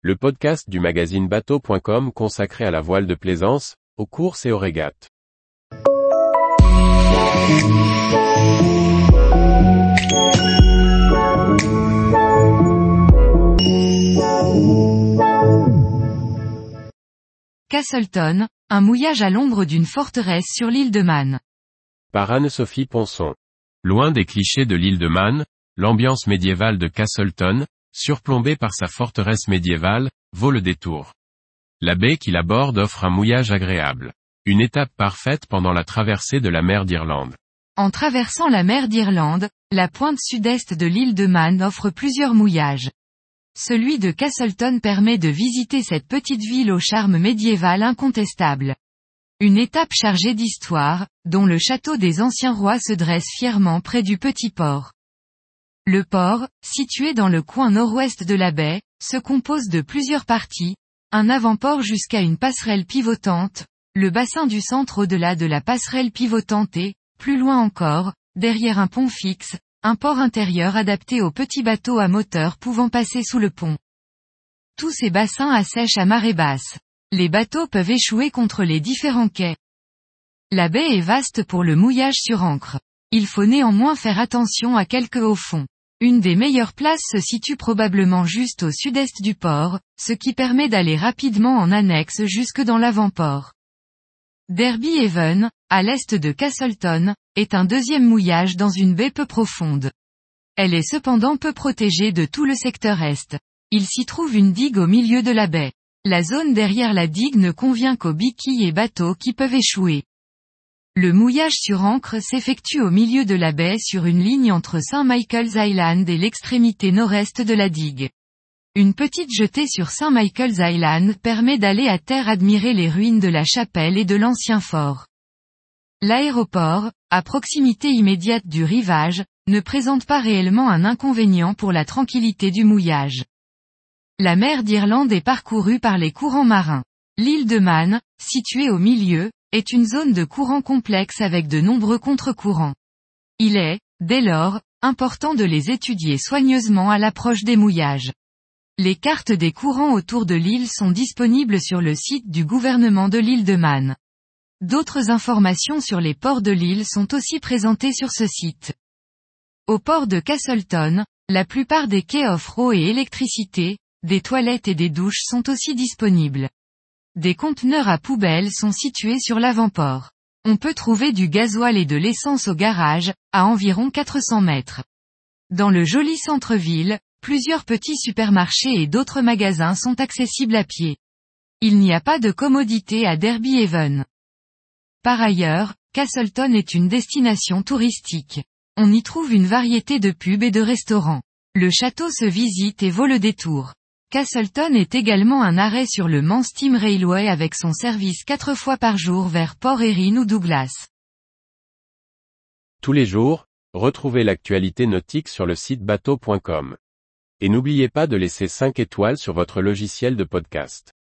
le podcast du magazine bateau.com consacré à la voile de plaisance, aux courses et aux régates. Castleton, un mouillage à l'ombre d'une forteresse sur l'île de Man. Par Anne-Sophie Ponson. Loin des clichés de l'île de Man, l'ambiance médiévale de Castleton, surplombée par sa forteresse médiévale, vaut le détour. La baie qui l'aborde offre un mouillage agréable. Une étape parfaite pendant la traversée de la mer d'Irlande. En traversant la mer d'Irlande, la pointe sud-est de l'île de Man offre plusieurs mouillages. Celui de Castleton permet de visiter cette petite ville au charme médiéval incontestable. Une étape chargée d'histoire, dont le château des anciens rois se dresse fièrement près du petit port. Le port, situé dans le coin nord-ouest de la baie, se compose de plusieurs parties, un avant-port jusqu'à une passerelle pivotante, le bassin du centre au-delà de la passerelle pivotante et, plus loin encore, derrière un pont fixe, un port intérieur adapté aux petits bateaux à moteur pouvant passer sous le pont. Tous ces bassins assèchent à marée basse. Les bateaux peuvent échouer contre les différents quais. La baie est vaste pour le mouillage sur ancre. Il faut néanmoins faire attention à quelques hauts fonds. Une des meilleures places se situe probablement juste au sud-est du port, ce qui permet d'aller rapidement en annexe jusque dans l'avant-port. Derby Haven, à l'est de Castleton, est un deuxième mouillage dans une baie peu profonde. Elle est cependant peu protégée de tout le secteur est. Il s'y trouve une digue au milieu de la baie. La zone derrière la digue ne convient qu'aux biquilles et bateaux qui peuvent échouer. Le mouillage sur ancre s'effectue au milieu de la baie sur une ligne entre St. Michael's Island et l'extrémité nord-est de la digue. Une petite jetée sur St. Michael's Island permet d'aller à terre admirer les ruines de la chapelle et de l'ancien fort. L'aéroport, à proximité immédiate du rivage, ne présente pas réellement un inconvénient pour la tranquillité du mouillage. La mer d'Irlande est parcourue par les courants marins. L'île de Man, située au milieu, est une zone de courant complexe avec de nombreux contre-courants. Il est, dès lors, important de les étudier soigneusement à l'approche des mouillages. Les cartes des courants autour de l'île sont disponibles sur le site du gouvernement de l'île de Man. D'autres informations sur les ports de l'île sont aussi présentées sur ce site. Au port de Castleton, la plupart des quais offrent eau et électricité, des toilettes et des douches sont aussi disponibles. Des conteneurs à poubelles sont situés sur l'avant-port. On peut trouver du gasoil et de l'essence au garage, à environ 400 mètres. Dans le joli centre-ville, plusieurs petits supermarchés et d'autres magasins sont accessibles à pied. Il n'y a pas de commodité à Derby Haven. Par ailleurs, Castleton est une destination touristique. On y trouve une variété de pubs et de restaurants. Le château se visite et vaut le détour. Castleton est également un arrêt sur le Man Steam Railway avec son service quatre fois par jour vers Port Erin ou Douglas. Tous les jours, retrouvez l'actualité nautique sur le site bateau.com. Et n'oubliez pas de laisser 5 étoiles sur votre logiciel de podcast.